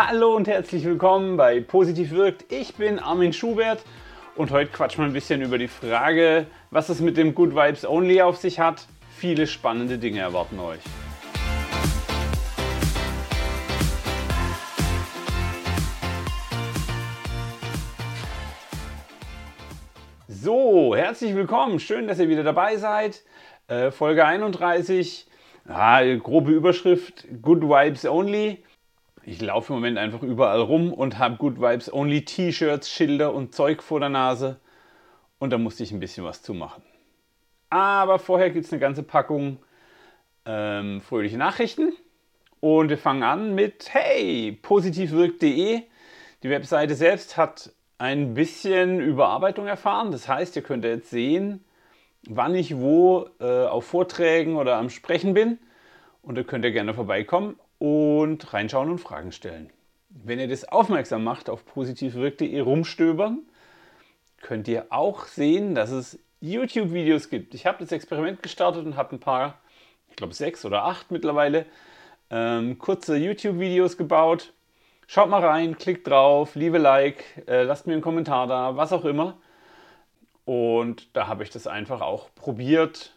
Hallo und herzlich willkommen bei Positiv wirkt. Ich bin Armin Schubert und heute quatschen wir ein bisschen über die Frage, was es mit dem Good Vibes Only auf sich hat. Viele spannende Dinge erwarten euch. So, herzlich willkommen. Schön, dass ihr wieder dabei seid. Äh, Folge 31. Ja, grobe Überschrift: Good Vibes Only. Ich laufe im Moment einfach überall rum und habe Good Vibes Only T-Shirts, Schilder und Zeug vor der Nase. Und da musste ich ein bisschen was zu machen. Aber vorher gibt es eine ganze Packung ähm, fröhliche Nachrichten. Und wir fangen an mit Hey, positivwirkt.de. Die Webseite selbst hat ein bisschen Überarbeitung erfahren. Das heißt, ihr könnt jetzt sehen, wann ich wo äh, auf Vorträgen oder am Sprechen bin. Und da könnt ihr gerne vorbeikommen und reinschauen und Fragen stellen. Wenn ihr das aufmerksam macht auf positivwirk.de rumstöbern, könnt ihr auch sehen, dass es YouTube-Videos gibt. Ich habe das Experiment gestartet und habe ein paar, ich glaube sechs oder acht mittlerweile, ähm, kurze YouTube-Videos gebaut. Schaut mal rein, klickt drauf, liebe Like, äh, lasst mir einen Kommentar da, was auch immer. Und da habe ich das einfach auch probiert,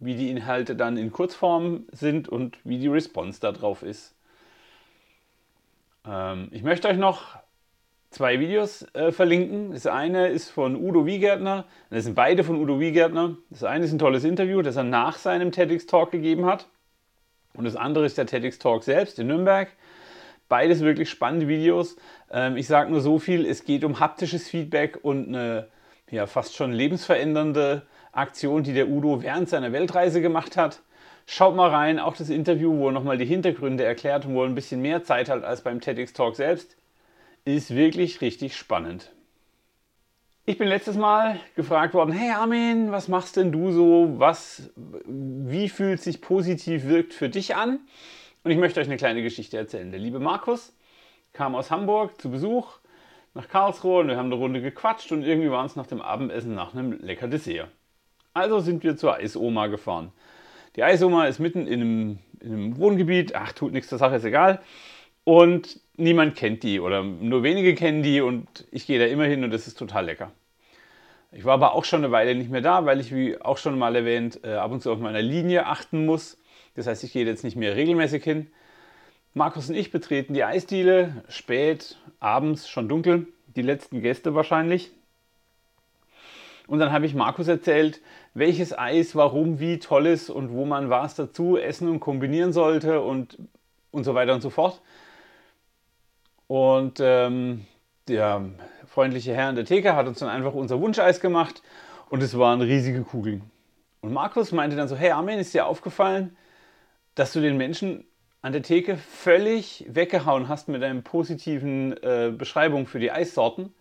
wie die Inhalte dann in Kurzform sind und wie die Response darauf ist. Ähm, ich möchte euch noch zwei Videos äh, verlinken. Das eine ist von Udo Wiegärtner. Das sind beide von Udo Wiegärtner. Das eine ist ein tolles Interview, das er nach seinem TEDx-Talk gegeben hat. Und das andere ist der TEDx-Talk selbst in Nürnberg. Beides wirklich spannende Videos. Ähm, ich sage nur so viel, es geht um haptisches Feedback und eine ja, fast schon lebensverändernde Aktion, die der Udo während seiner Weltreise gemacht hat. Schaut mal rein, auch das Interview, wo er nochmal die Hintergründe erklärt und wo er ein bisschen mehr Zeit hat als beim TEDx Talk selbst, ist wirklich richtig spannend. Ich bin letztes Mal gefragt worden, hey Armin, was machst denn du so? Was, wie fühlt sich positiv wirkt für dich an? Und ich möchte euch eine kleine Geschichte erzählen. Der liebe Markus kam aus Hamburg zu Besuch nach Karlsruhe und wir haben eine Runde gequatscht und irgendwie waren es nach dem Abendessen nach einem lecker Dessert. Also sind wir zur Eisoma gefahren. Die Eisoma ist mitten in einem, in einem Wohngebiet, ach, tut nichts zur Sache, ist egal. Und niemand kennt die oder nur wenige kennen die und ich gehe da immer hin und das ist total lecker. Ich war aber auch schon eine Weile nicht mehr da, weil ich, wie auch schon mal erwähnt, äh, ab und zu auf meiner Linie achten muss. Das heißt, ich gehe jetzt nicht mehr regelmäßig hin. Markus und ich betreten die Eisdiele, spät, abends, schon dunkel, die letzten Gäste wahrscheinlich. Und dann habe ich Markus erzählt, welches Eis, warum, wie toll ist und wo man was dazu essen und kombinieren sollte und, und so weiter und so fort. Und ähm, der freundliche Herr in der Theke hat uns dann einfach unser Wunscheis gemacht und es waren riesige Kugeln. Und Markus meinte dann so, hey Armin, ist dir aufgefallen, dass du den Menschen an der Theke völlig weggehauen hast mit deinen positiven äh, Beschreibungen für die Eissorten?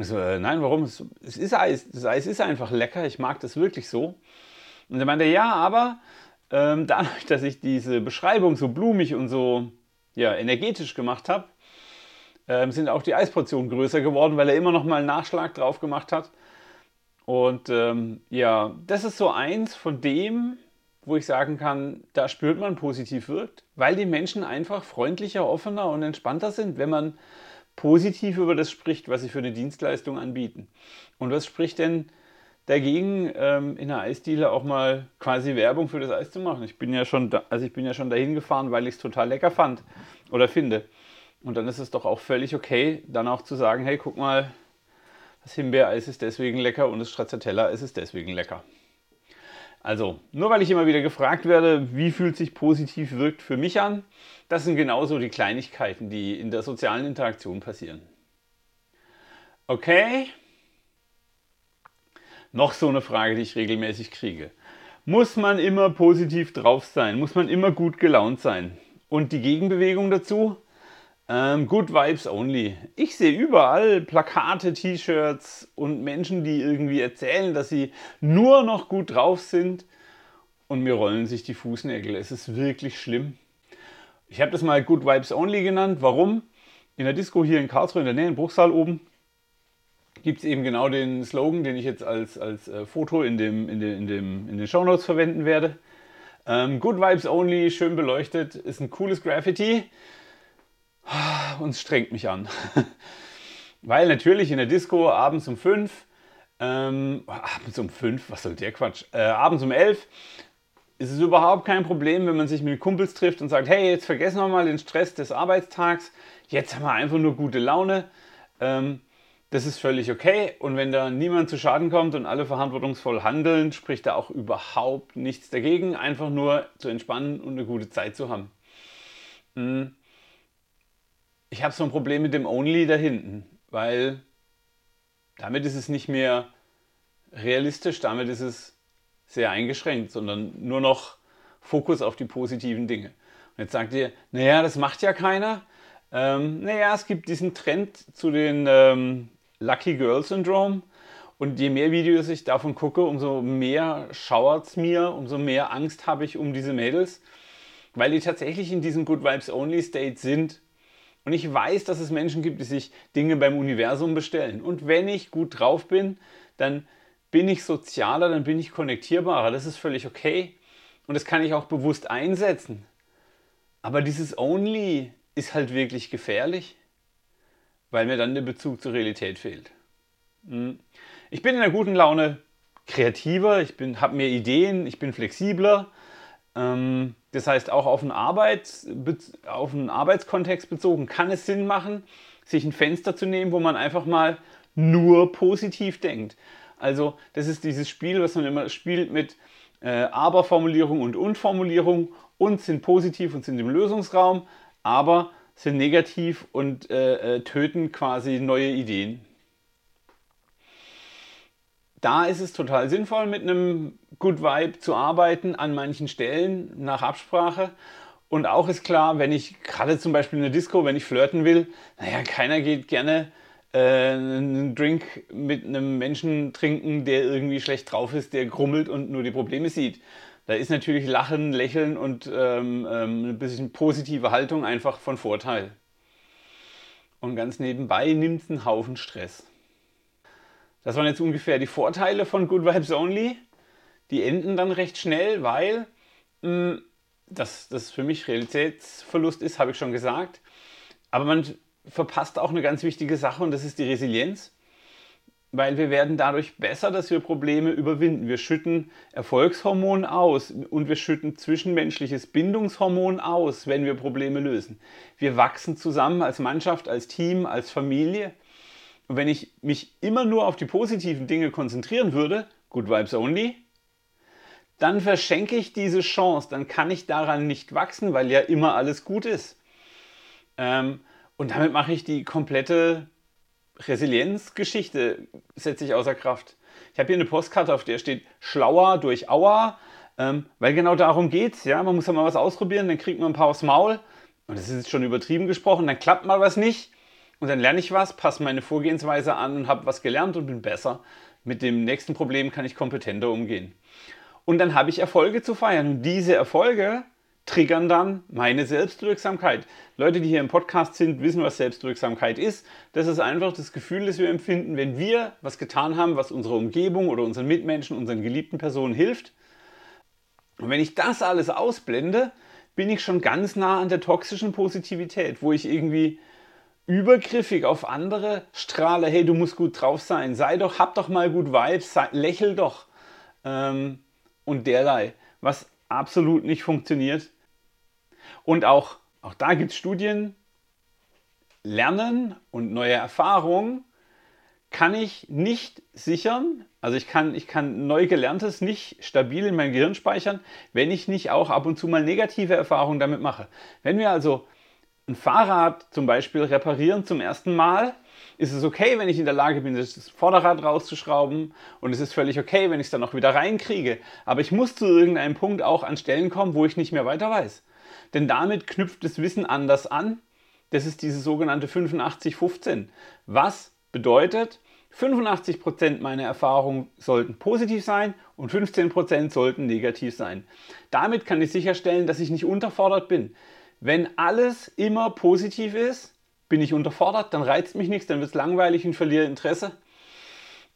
Und so, äh, nein, warum? Es, es ist Eis. Das Eis ist einfach lecker. Ich mag das wirklich so. Und er meinte, ja, aber ähm, dadurch, dass ich diese Beschreibung so blumig und so ja, energetisch gemacht habe, ähm, sind auch die Eisportionen größer geworden, weil er immer noch mal einen Nachschlag drauf gemacht hat. Und ähm, ja, das ist so eins von dem, wo ich sagen kann, da spürt man positiv wirkt, weil die Menschen einfach freundlicher, offener und entspannter sind, wenn man positiv über das spricht, was sie für eine Dienstleistung anbieten. Und was spricht denn dagegen, ähm, in der Eisdiele auch mal quasi Werbung für das Eis zu machen? Ich bin ja schon, da, also ich bin ja schon dahin gefahren, weil ich es total lecker fand oder finde. Und dann ist es doch auch völlig okay, dann auch zu sagen, hey, guck mal, das Himbeereis ist deswegen lecker und das Stracciatella ist deswegen lecker. Also, nur weil ich immer wieder gefragt werde, wie fühlt sich positiv wirkt für mich an, das sind genauso die Kleinigkeiten, die in der sozialen Interaktion passieren. Okay? Noch so eine Frage, die ich regelmäßig kriege. Muss man immer positiv drauf sein? Muss man immer gut gelaunt sein? Und die Gegenbewegung dazu? Ähm, good Vibes Only. Ich sehe überall Plakate, T-Shirts und Menschen, die irgendwie erzählen, dass sie nur noch gut drauf sind. Und mir rollen sich die Fußnägel. Es ist wirklich schlimm. Ich habe das mal Good Vibes Only genannt. Warum? In der Disco hier in Karlsruhe in der Nähe, in Bruchsal oben, gibt es eben genau den Slogan, den ich jetzt als, als äh, Foto in, dem, in, de, in, dem, in den Show Notes verwenden werde. Ähm, Good Vibes Only, schön beleuchtet, ist ein cooles Graffiti Und es strengt mich an. Weil natürlich in der Disco abends um 5, ähm, abends um 5, was soll der Quatsch, äh, abends um 11 ist es überhaupt kein Problem, wenn man sich mit Kumpels trifft und sagt, hey, jetzt vergessen wir mal den Stress des Arbeitstags, jetzt haben wir einfach nur gute Laune. Ähm, das ist völlig okay. Und wenn da niemand zu Schaden kommt und alle verantwortungsvoll handeln, spricht da auch überhaupt nichts dagegen, einfach nur zu entspannen und eine gute Zeit zu haben. Hm. Ich habe so ein Problem mit dem Only da hinten, weil damit ist es nicht mehr realistisch, damit ist es sehr eingeschränkt, sondern nur noch Fokus auf die positiven Dinge. Und jetzt sagt ihr, naja, das macht ja keiner. Ähm, naja, es gibt diesen Trend zu den ähm, Lucky Girl Syndrome. Und je mehr Videos ich davon gucke, umso mehr schauert es mir, umso mehr Angst habe ich um diese Mädels, weil die tatsächlich in diesem Good Vibes Only State sind. Und ich weiß, dass es Menschen gibt, die sich Dinge beim Universum bestellen. Und wenn ich gut drauf bin, dann bin ich sozialer, dann bin ich konnektierbarer. Das ist völlig okay. Und das kann ich auch bewusst einsetzen. Aber dieses Only ist halt wirklich gefährlich, weil mir dann der Bezug zur Realität fehlt. Hm. Ich bin in einer guten Laune kreativer, ich habe mehr Ideen, ich bin flexibler. Ähm, das heißt, auch auf einen, Arbeits, auf einen Arbeitskontext bezogen kann es Sinn machen, sich ein Fenster zu nehmen, wo man einfach mal nur positiv denkt. Also das ist dieses Spiel, was man immer spielt mit äh, Aber-Formulierung und Und-Formulierung. Und sind positiv und sind im Lösungsraum, aber sind negativ und äh, äh, töten quasi neue Ideen. Da ist es total sinnvoll, mit einem Good Vibe zu arbeiten, an manchen Stellen nach Absprache. Und auch ist klar, wenn ich gerade zum Beispiel in der Disco, wenn ich flirten will, naja, keiner geht gerne äh, einen Drink mit einem Menschen trinken, der irgendwie schlecht drauf ist, der grummelt und nur die Probleme sieht. Da ist natürlich Lachen, Lächeln und ähm, ähm, ein bisschen positive Haltung einfach von Vorteil. Und ganz nebenbei nimmt es einen Haufen Stress. Das waren jetzt ungefähr die Vorteile von Good Vibes Only. Die enden dann recht schnell, weil mh, hm, das, das für mich Realitätsverlust ist, habe ich schon gesagt. Aber man verpasst auch eine ganz wichtige Sache und das ist die Resilienz. Weil wir werden dadurch besser, dass wir Probleme überwinden. Wir schütten Erfolgshormon aus und wir schütten zwischenmenschliches Bindungshormon aus, wenn wir Probleme lösen. Wir wachsen zusammen als Mannschaft, als Team, als Familie. Und wenn ich mich immer nur auf die positiven Dinge konzentrieren würde, Good Vibes Only, dann verschenke ich diese Chance, dann kann ich daran nicht wachsen, weil ja immer alles gut ist. Ähm, und damit mache ich die komplette Resilienzgeschichte, setze ich außer Kraft. Ich habe hier eine Postkarte, auf der steht Schlauer durch Aua, ähm, weil genau darum geht es. Ja? Man muss ja mal was ausprobieren, dann kriegt man ein paar aufs Maul. Und das ist jetzt schon übertrieben gesprochen, dann klappt mal was nicht. Und dann lerne ich was, passe meine Vorgehensweise an und habe was gelernt und bin besser. Mit dem nächsten Problem kann ich kompetenter umgehen. Und dann habe ich Erfolge zu feiern. Und diese Erfolge triggern dann meine Selbstwirksamkeit. Leute, die hier im Podcast sind, wissen, was Selbstwirksamkeit ist. Das ist einfach das Gefühl, das wir empfinden, wenn wir was getan haben, was unserer Umgebung oder unseren Mitmenschen, unseren geliebten Personen hilft. Und wenn ich das alles ausblende, bin ich schon ganz nah an der toxischen Positivität, wo ich irgendwie übergriffig auf andere strahle, hey, du musst gut drauf sein, sei doch, hab doch mal gut Vibes, sei, lächel doch ähm, und derlei, was absolut nicht funktioniert. Und auch, auch da gibt es Studien, Lernen und neue Erfahrungen kann ich nicht sichern, also ich kann, ich kann neu gelerntes nicht stabil in mein Gehirn speichern, wenn ich nicht auch ab und zu mal negative Erfahrungen damit mache. Wenn wir also ein Fahrrad zum Beispiel reparieren zum ersten Mal, ist es okay, wenn ich in der Lage bin, das Vorderrad rauszuschrauben und es ist völlig okay, wenn ich es dann auch wieder reinkriege. Aber ich muss zu irgendeinem Punkt auch an Stellen kommen, wo ich nicht mehr weiter weiß. Denn damit knüpft das Wissen anders an. Das ist diese sogenannte 85-15. Was bedeutet, 85% meiner Erfahrungen sollten positiv sein und 15% sollten negativ sein. Damit kann ich sicherstellen, dass ich nicht unterfordert bin. Wenn alles immer positiv ist, bin ich unterfordert, dann reizt mich nichts, dann wird es langweilig und verliere Interesse.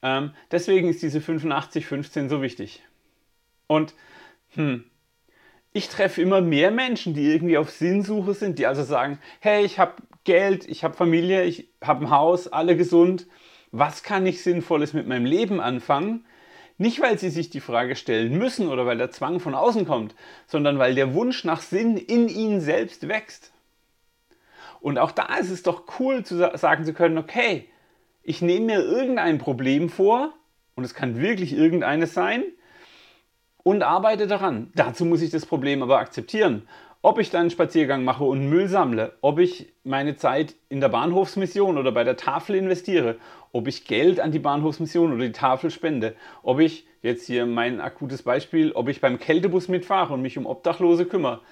Ähm, deswegen ist diese 85-15 so wichtig. Und hm, ich treffe immer mehr Menschen, die irgendwie auf Sinnsuche sind, die also sagen, hey, ich habe Geld, ich habe Familie, ich habe ein Haus, alle gesund. Was kann ich Sinnvolles mit meinem Leben anfangen? Nicht, weil sie sich die Frage stellen müssen oder weil der Zwang von außen kommt, sondern weil der Wunsch nach Sinn in ihnen selbst wächst. Und auch da ist es doch cool zu sagen zu können, okay, ich nehme mir irgendein Problem vor, und es kann wirklich irgendeines sein, und arbeite daran. Dazu muss ich das Problem aber akzeptieren. Ob ich dann einen Spaziergang mache und Müll sammle, ob ich meine Zeit in der Bahnhofsmission oder bei der Tafel investiere, ob ich Geld an die Bahnhofsmission oder die Tafel spende, ob ich, jetzt hier mein akutes Beispiel, ob ich beim Kältebus mitfahre und mich um Obdachlose kümmere.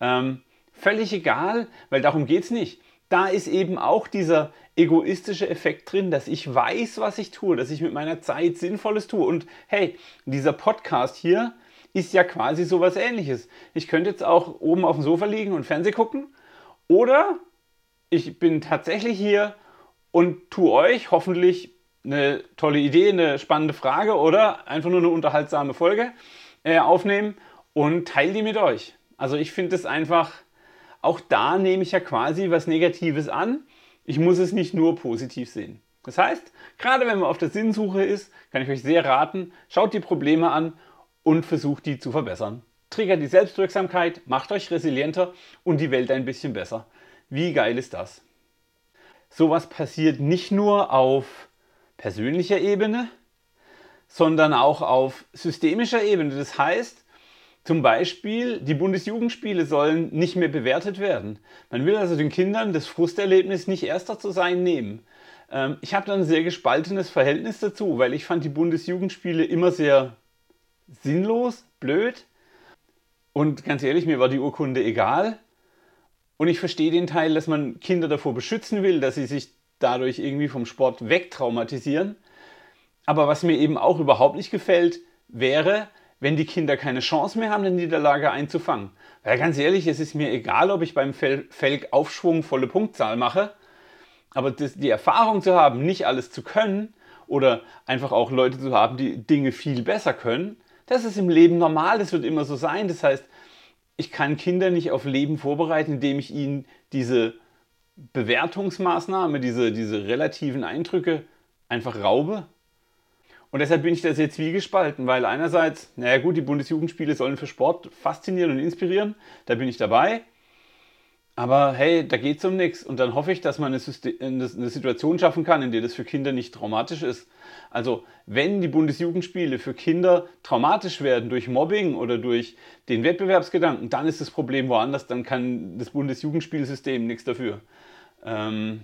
Ähm, völlig egal, weil darum geht es nicht. Da ist eben auch dieser egoistische Effekt drin, dass ich weiß, was ich tue, dass ich mit meiner Zeit Sinnvolles tue. Und hey, dieser Podcast hier ist ja quasi sowas ähnliches. Ich könnte jetzt auch oben auf dem Sofa liegen und Fernseh gucken oder ich bin tatsächlich hier und tue euch hoffentlich eine tolle Idee, eine spannende Frage oder einfach nur eine unterhaltsame Folge äh, aufnehmen und teile die mit euch. Also ich finde es einfach, auch da nehme ich ja quasi was Negatives an. Ich muss es nicht nur positiv sehen. Das heißt, gerade wenn man auf der Sinnsuche ist, kann ich euch sehr raten, schaut die Probleme an und versucht die zu verbessern. Triggert die Selbstwirksamkeit, macht euch resilienter und die Welt ein bisschen besser. Wie geil ist das? Sowas passiert nicht nur auf persönlicher Ebene, sondern auch auf systemischer Ebene. Das heißt, zum Beispiel, die Bundesjugendspiele sollen nicht mehr bewertet werden. Man will also den Kindern das Frusterlebnis nicht erster zu sein nehmen. Ähm, ich habe da ein sehr gespaltenes Verhältnis dazu, weil ich fand die Bundesjugendspiele immer sehr sinnlos, blöd. Und ganz ehrlich, mir war die Urkunde egal. Und ich verstehe den Teil, dass man Kinder davor beschützen will, dass sie sich dadurch irgendwie vom Sport wegtraumatisieren. Aber was mir eben auch überhaupt nicht gefällt, wäre, wenn die Kinder keine Chance mehr haben, eine Niederlage einzufangen. Weil ganz ehrlich, es ist mir egal, ob ich beim Felgaufschwung volle Punktzahl mache, aber das, die Erfahrung zu haben, nicht alles zu können oder einfach auch Leute zu haben, die Dinge viel besser können, das ist im Leben normal, das wird immer so sein. Das heißt, ich kann Kinder nicht auf Leben vorbereiten, indem ich ihnen diese Bewertungsmaßnahme, diese, diese relativen Eindrücke einfach raube. Und deshalb bin ich da sehr zwiegespalten, weil einerseits, naja gut, die Bundesjugendspiele sollen für Sport faszinieren und inspirieren, da bin ich dabei. Aber hey, da geht es um nichts. Und dann hoffe ich, dass man eine, eine, Situation schaffen kann, in der das für Kinder nicht traumatisch ist. Also, wenn die Bundesjugendspiele für Kinder traumatisch werden durch Mobbing oder durch den Wettbewerbsgedanken, dann ist das Problem woanders. Dann kann das Bundesjugendspielsystem nichts dafür. Ähm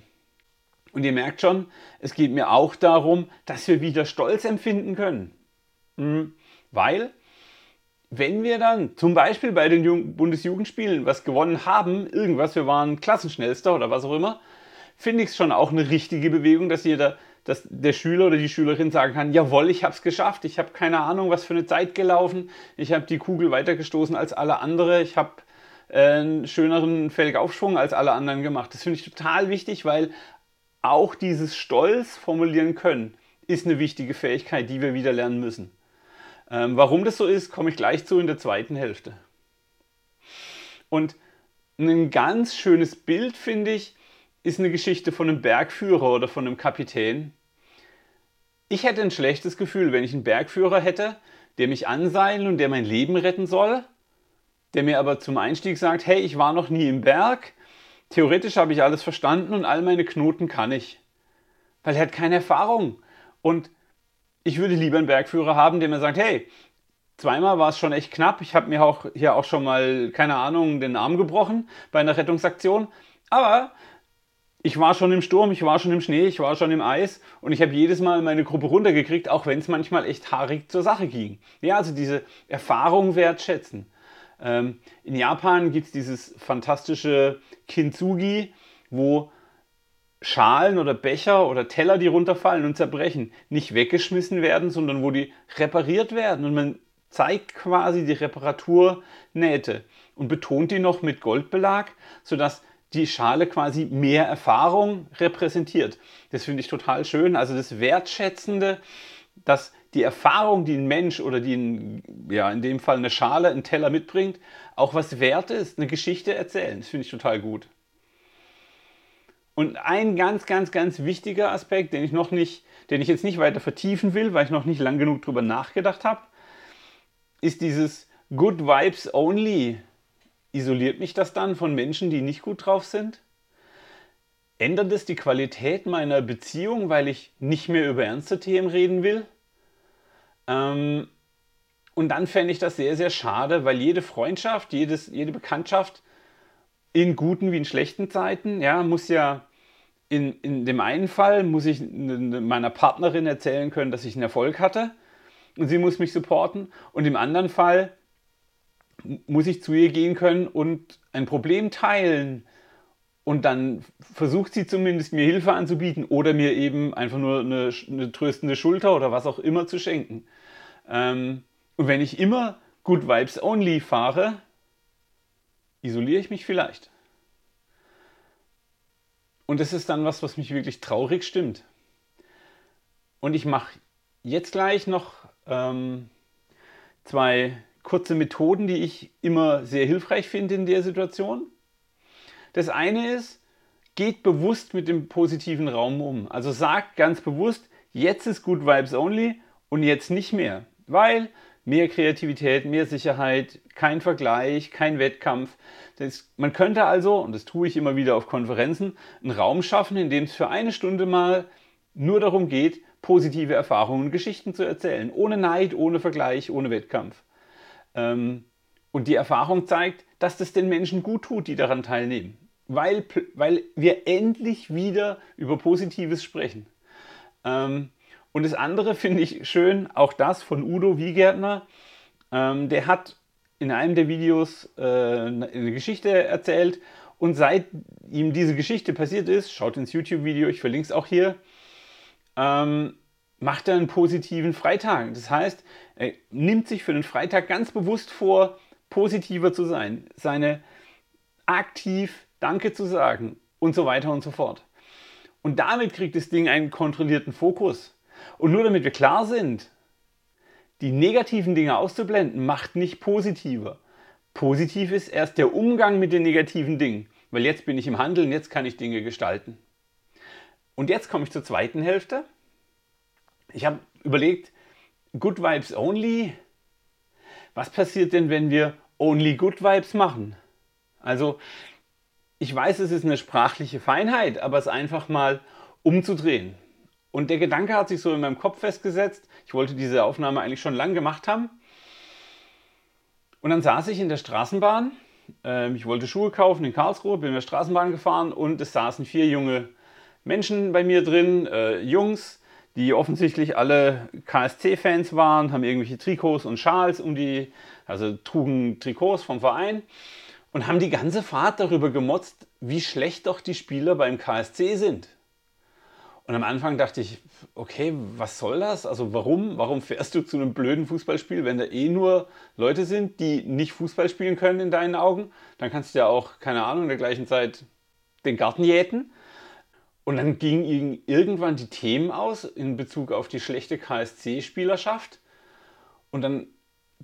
und ihr merkt schon, es geht mir auch darum, dass wir wieder Stolz empfinden können. Mhm. Weil wenn wir dann zum Beispiel bei den Bundesjugendspielen was gewonnen haben, irgendwas, wir waren Klassenschnellster oder was auch immer, finde ich es schon auch eine richtige Bewegung, dass jeder, dass der Schüler oder die Schülerin sagen kann, jawohl, ich habe es geschafft, ich habe keine Ahnung, was für eine Zeit gelaufen, ich habe die Kugel weitergestoßen als alle andere, ich habe äh, einen schöneren Felgaufschwung als alle anderen gemacht. Das finde ich total wichtig, weil auch dieses Stolz formulieren können ist eine wichtige Fähigkeit, die wir wieder lernen müssen. Ähm, warum das so ist, komme ich gleich zu in der zweiten Hälfte. Und ein ganz schönes Bild, finde ich, ist eine Geschichte von einem Bergführer oder von einem Kapitän. Ich hätte ein schlechtes Gefühl, wenn ich einen Bergführer hätte, der mich anseilen und der mein Leben retten soll, der mir aber zum Einstieg sagt, hey, ich war noch nie im Berg, theoretisch habe ich alles verstanden und all meine Knoten kann ich. Weil er hat keine Erfahrung. Und ich würde lieber einen Bergführer haben, der mir sagt, hey, zweimal war es schon echt knapp. Ich habe mir auch hier auch schon mal, keine Ahnung, den Arm gebrochen bei einer Rettungsaktion. Aber ich war schon im Sturm, ich war schon im Schnee, ich war schon im Eis und ich habe jedes Mal meine Gruppe runtergekriegt, auch wenn es manchmal echt haarig zur Sache ging. Ja, also diese Erfahrung wertschätzen. Ähm, in Japan gibt es dieses fantastische Kintsugi, wo Schalen oder Becher oder Teller, die runterfallen und zerbrechen, nicht weggeschmissen werden, sondern wo die repariert werden. Und man zeigt quasi die Reparaturnähte und betont die noch mit Goldbelag, sodass die Schale quasi mehr Erfahrung repräsentiert. Das finde ich total schön. Also das Wertschätzende, dass die Erfahrung, die ein Mensch oder die ein, ja, in dem Fall eine Schale, ein Teller mitbringt, auch was wert ist, eine Geschichte erzählen. Das finde ich total gut. Und ein ganz, ganz, ganz wichtiger Aspekt, den ich noch nicht, den ich jetzt nicht weiter vertiefen will, weil ich noch nicht lang genug drüber nachgedacht habe, ist dieses Good Vibes Only. Isoliert mich das dann von Menschen, die nicht gut drauf sind? Ändert es die Qualität meiner Beziehung, weil ich nicht mehr über ernste Themen reden will? Ähm, und dann fände ich das sehr, sehr schade, weil jede Freundschaft, jedes, jede Bekanntschaft in guten wie in schlechten Zeiten, ja, muss ja in, in dem einen Fall muss ich meiner Partnerin erzählen können, dass ich einen Erfolg hatte und sie muss mich supporten und im anderen Fall muss ich zu ihr gehen können und ein Problem teilen und dann versucht sie zumindest mir Hilfe anzubieten oder mir eben einfach nur eine, eine tröstende Schulter oder was auch immer zu schenken. Ähm, und wenn ich immer Good Vibes Only fahre, isoliere ich mich vielleicht. Und das ist dann was, was mich wirklich traurig stimmt. Und ich mache jetzt gleich noch ähm, zwei kurze Methoden, die ich immer sehr hilfreich finde in der Situation. Das eine ist, geht bewusst mit dem positiven Raum um. Also sagt ganz bewusst, jetzt ist Good Vibes Only und jetzt nicht mehr. Weil mehr Kreativität, mehr Sicherheit, kein Vergleich, kein Wettkampf. Das, man könnte also, und das tue ich immer wieder auf Konferenzen, einen Raum schaffen, in dem es für eine Stunde mal nur darum geht, positive Erfahrungen und Geschichten zu erzählen. Ohne Neid, ohne Vergleich, ohne Wettkampf. Ähm, und die Erfahrung zeigt, dass das den Menschen gut tut, die daran teilnehmen. Weil, weil wir endlich wieder über Positives sprechen. Ähm, und das andere finde ich schön, auch das von Udo Wiegärtner. Ähm, der hat in einem der Videos äh, eine Geschichte erzählt und seit ihm diese Geschichte passiert ist, schaut ins YouTube-Video, ich verlinke es auch hier, ähm, macht er einen positiven Freitag. Das heißt, er nimmt sich für den Freitag ganz bewusst vor, positiver zu sein, seine aktiv Danke zu sagen und so weiter und so fort. Und damit kriegt das Ding einen kontrollierten Fokus. Und nur damit wir klar sind, die negativen Dinge auszublenden, macht nicht positiver. Positiv ist erst der Umgang mit den negativen Dingen, weil jetzt bin ich im Handeln, jetzt kann ich Dinge gestalten. Und jetzt komme ich zur zweiten Hälfte. Ich habe überlegt, Good Vibes Only. Was passiert denn, wenn wir Only Good Vibes machen? Also, ich weiß, es ist eine sprachliche Feinheit, aber es einfach mal umzudrehen. Und der Gedanke hat sich so in meinem Kopf festgesetzt. Ich wollte diese Aufnahme eigentlich schon lange gemacht haben. Und dann saß ich in der Straßenbahn. Ähm, ich wollte Schuhe kaufen in Karlsruhe, bin in der Straßenbahn gefahren und es saßen vier junge Menschen bei mir drin, äh, Jungs, die offensichtlich alle KSC-Fans waren, haben irgendwelche Trikots und Schals um die, also trugen Trikots vom Verein und haben die ganze Fahrt darüber gemotzt, wie schlecht doch die Spieler beim KSC sind. Und am Anfang dachte ich, okay, was soll das? Also warum? Warum fährst du zu einem blöden Fußballspiel, wenn da eh nur Leute sind, die nicht Fußball spielen können in deinen Augen? Dann kannst du ja auch, keine Ahnung, in der gleichen Zeit den Garten jäten. Und dann gingen irgendwann die Themen aus in Bezug auf die schlechte KSC-Spielerschaft. Und dann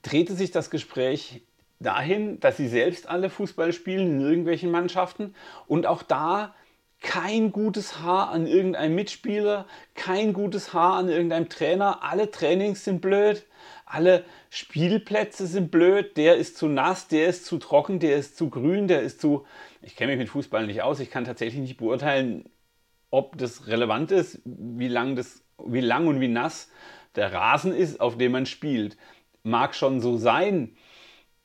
drehte sich das Gespräch dahin, dass sie selbst alle Fußball spielen in irgendwelchen Mannschaften und auch da kein gutes Haar an irgendeinem Mitspieler, kein gutes Haar an irgendeinem Trainer. Alle Trainings sind blöd, alle Spielplätze sind blöd. Der ist zu nass, der ist zu trocken, der ist zu grün, der ist zu. Ich kenne mich mit Fußball nicht aus. Ich kann tatsächlich nicht beurteilen, ob das relevant ist, wie lang, das, wie lang und wie nass der Rasen ist, auf dem man spielt. Mag schon so sein.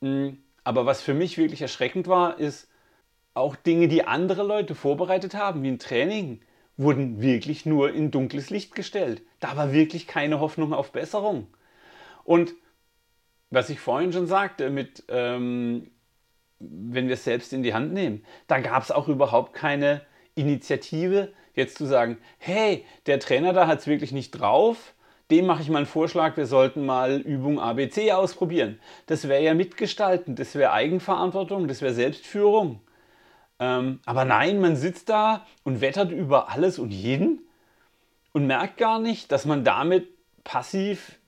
Hm, aber was für mich wirklich erschreckend war, ist, auch Dinge, die andere Leute vorbereitet haben, wie ein Training, wurden wirklich nur in dunkles Licht gestellt. Da war wirklich keine Hoffnung auf Besserung. Und was ich vorhin schon sagte, mit ähm, wenn wir es selbst in die Hand nehmen, da gab es auch überhaupt keine Initiative, jetzt zu sagen, hey, der Trainer da hat es wirklich nicht drauf, dem mache ich mal einen Vorschlag, wir sollten mal Übung ABC ausprobieren. Das wäre ja mitgestalten, das wäre Eigenverantwortung, das wäre Selbstführung. Ähm, aber nein, man sitzt da und wettert über alles und jeden und merkt gar nicht, dass man damit passiv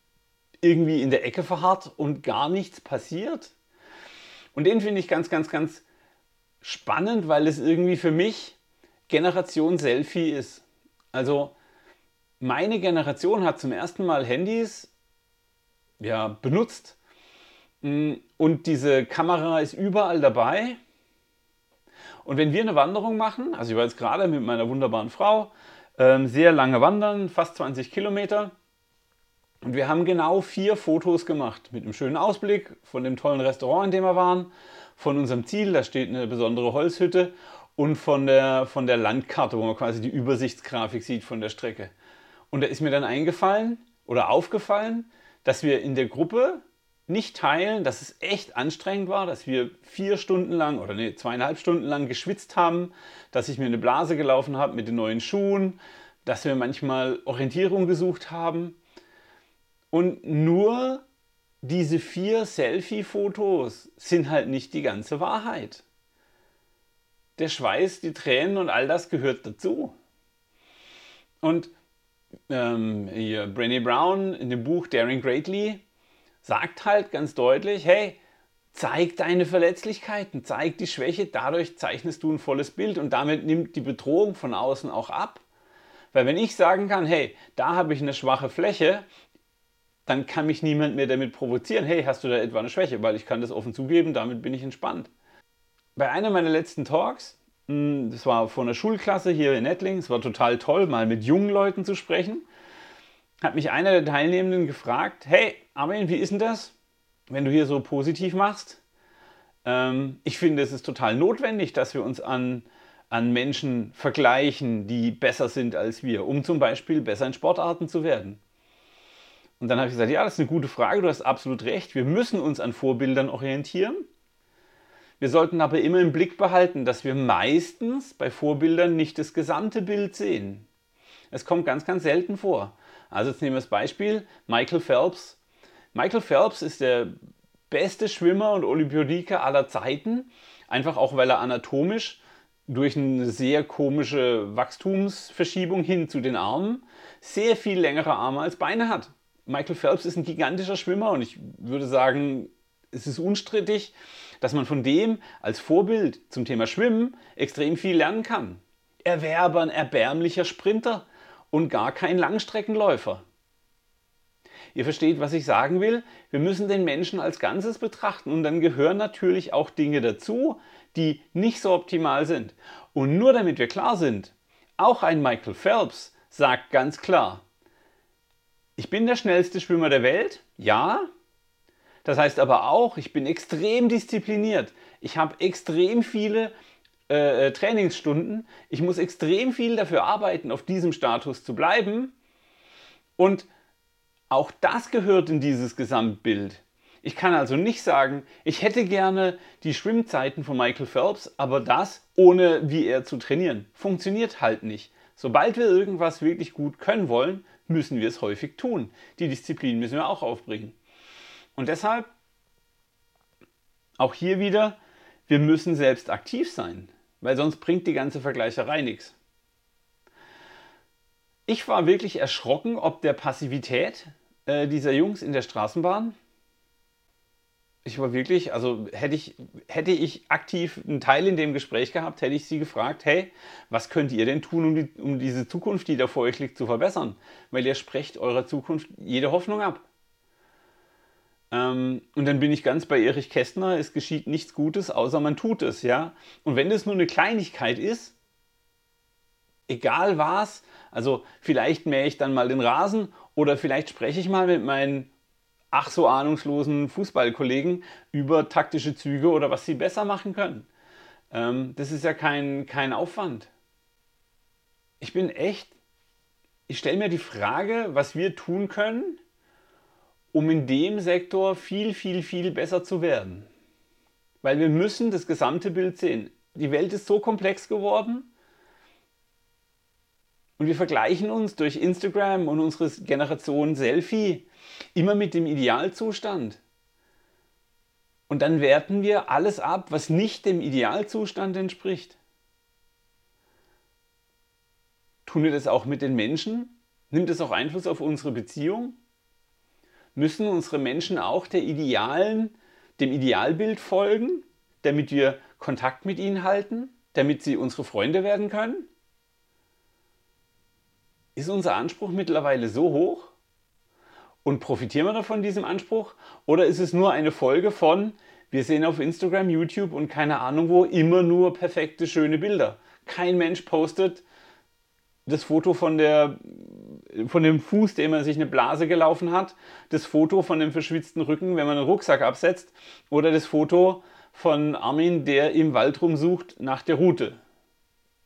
irgendwie in der Ecke verharrt und gar nichts passiert. Und den finde ich ganz, ganz, ganz spannend, weil es irgendwie für mich Generation Selfie ist. Also meine Generation hat zum ersten Mal Handys ja, benutzt mm, und diese Kamera ist überall dabei. Und wenn wir eine Wanderung machen, also ich war jetzt gerade mit meiner wunderbaren Frau, ähm, sehr lange wandern, fast 20 Kilometer, und wir haben genau vier Fotos gemacht mit einem schönen Ausblick von dem tollen Restaurant, in dem wir waren, von unserem Ziel, da steht eine besondere Holzhütte und von der, von der Landkarte, wo man quasi die Übersichtsgrafik sieht von der Strecke. Und da ist mir dann eingefallen oder aufgefallen, dass wir in der Gruppe nicht teilen, dass es echt anstrengend war, dass wir vier Stunden lang oder nee, zweieinhalb Stunden lang geschwitzt haben, dass ich mir eine Blase gelaufen habe mit den neuen Schuhen, dass wir manchmal Orientierung gesucht haben und nur diese vier Selfie-Fotos sind halt nicht die ganze Wahrheit. Der Schweiß, die Tränen und all das gehört dazu. Und ähm, hier, Brené Brown in dem Buch Daring Greatly sagt halt ganz deutlich, hey, zeig deine Verletzlichkeiten, zeig die Schwäche, dadurch zeichnest du ein volles Bild und damit nimmt die Bedrohung von außen auch ab. Weil wenn ich sagen kann, hey, da habe ich eine schwache Fläche, dann kann mich niemand mehr damit provozieren, hey, hast du da etwa eine Schwäche, weil ich kann das offen zugeben, damit bin ich entspannt. Bei einer meiner letzten Talks, hm, das war vor einer Schulklasse hier in Ettling, es war total toll, mal mit jungen Leuten zu sprechen, hat mich einer der Teilnehmenden gefragt, hey, Armin, wie ist denn das, wenn du hier so positiv machst? Ähm, ich finde, es ist total notwendig, dass wir uns an, an Menschen vergleichen, die besser sind als wir, um zum Beispiel besser in Sportarten zu werden. Und dann habe ich gesagt, ja, das ist eine gute Frage, du hast absolut recht. Wir müssen uns an Vorbildern orientieren. Wir sollten aber immer im Blick behalten, dass wir meistens bei Vorbildern nicht das gesamte Bild sehen. Es kommt ganz, ganz selten vor. Also jetzt nehmen wir das Beispiel Michael Phelps. Michael Phelps ist der beste Schwimmer und Olympioniker aller Zeiten, einfach auch weil er anatomisch durch eine sehr komische Wachstumsverschiebung hin zu den Armen sehr viel längere Arme als Beine hat. Michael Phelps ist ein gigantischer Schwimmer und ich würde sagen, es ist unstrittig, dass man von dem als Vorbild zum Thema Schwimmen extrem viel lernen kann. Er wäre aber ein erbärmlicher Sprinter und gar kein Langstreckenläufer. Ihr versteht, was ich sagen will? Wir müssen den Menschen als Ganzes betrachten und dann gehören natürlich auch Dinge dazu, die nicht so optimal sind. Und nur damit wir klar sind, auch ein Michael Phelps sagt ganz klar, ich bin der schnellste Schwimmer der Welt, ja. Das heißt aber auch, ich bin extrem diszipliniert. Ich habe extrem viele äh, äh, Trainingsstunden. Ich muss extrem viel dafür arbeiten, auf diesem Status zu bleiben. Und auch das gehört in dieses Gesamtbild. Ich kann also nicht sagen, ich hätte gerne die Schwimmzeiten von Michael Phelps, aber das ohne wie er zu trainieren. Funktioniert halt nicht. Sobald wir irgendwas wirklich gut können wollen, müssen wir es häufig tun. Die Disziplin müssen wir auch aufbringen. Und deshalb auch hier wieder, wir müssen selbst aktiv sein, weil sonst bringt die ganze Vergleicherei nichts. Ich war wirklich erschrocken ob der Passivität äh, dieser Jungs in der Straßenbahn ich war wirklich, also hätte ich, hätte ich aktiv einen Teil in dem Gespräch gehabt, hätte ich sie gefragt, hey, was könnt ihr denn tun, um, die, um diese Zukunft, die da vor euch liegt, zu verbessern? Weil ihr sprecht eurer Zukunft jede Hoffnung ab. Ähm, und dann bin ich ganz bei Erich Kästner, es geschieht nichts Gutes, außer man tut es, ja. Und wenn es nur eine Kleinigkeit ist, egal was, also vielleicht mähe ich dann mal den Rasen oder vielleicht spreche ich mal mit meinen ach so ahnungslosen Fußballkollegen über taktische Züge oder was sie besser machen können. Ähm, das ist ja kein, kein Aufwand. Ich bin echt, ich stelle mir die Frage, was wir tun können, um in dem Sektor viel, viel, viel besser zu werden. Weil wir müssen das gesamte Bild sehen. Die Welt ist so komplex geworden und wir vergleichen uns durch Instagram und unsere Generation Selfie immer mit dem Idealzustand. Und dann werten wir alles ab, was nicht dem Idealzustand entspricht. Tun wir das auch mit den Menschen? Nimmt es auch Einfluss auf unsere Beziehung? Müssen unsere Menschen auch der idealen, dem Idealbild folgen, damit wir Kontakt mit ihnen halten, damit sie unsere Freunde werden können? Ist unser Anspruch mittlerweile so hoch? Und profitieren wir davon diesem Anspruch? Oder ist es nur eine Folge von, wir sehen auf Instagram, YouTube und keine Ahnung wo immer nur perfekte, schöne Bilder? Kein Mensch postet das Foto von, der, von dem Fuß, dem man sich eine Blase gelaufen hat, das Foto von dem verschwitzten Rücken, wenn man einen Rucksack absetzt, oder das Foto von Armin, der im Wald rumsucht nach der Route,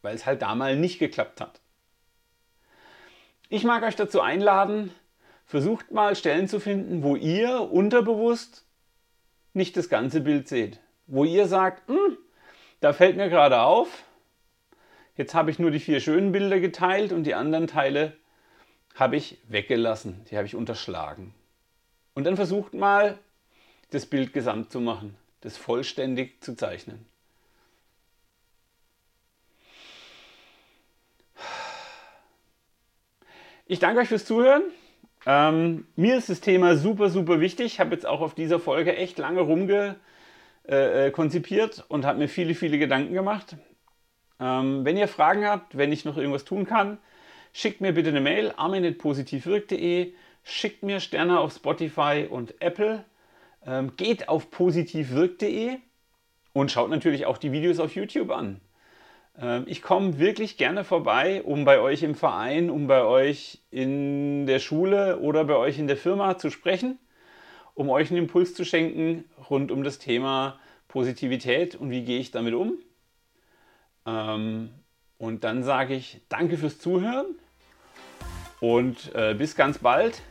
weil es halt da mal nicht geklappt hat. Ich mag euch dazu einladen, versucht mal Stellen zu finden, wo ihr unterbewusst nicht das ganze Bild seht. Wo ihr sagt, hm, da fällt mir gerade auf, jetzt habe ich nur die vier schönen Bilder geteilt und die anderen Teile habe ich weggelassen, die habe ich unterschlagen. Und dann versucht mal, das Bild gesamt zu machen, das vollständig zu zeichnen. Ich danke euch fürs Zuhören. Ähm, mir ist das Thema super, super wichtig. Ich habe jetzt auch auf dieser Folge echt lange rumge äh, äh, und habe mir viele, viele Gedanken gemacht. Ähm, wenn ihr Fragen habt, wenn ich noch irgendwas tun kann, schickt mir bitte eine Mail, armin.positivwirk.de, schickt mir Sterne auf Spotify und Apple, ähm, geht auf positivwirk.de und schaut natürlich auch die Videos auf YouTube an. Ähm, ich komme wirklich gerne vorbei, um bei euch im Verein, um bei euch in der Schule oder bei euch in der Firma zu sprechen, um euch einen Impuls zu schenken rund um das Thema Positivität und wie gehe ich damit um. Ähm, und dann sage ich danke fürs Zuhören und äh, bis ganz bald.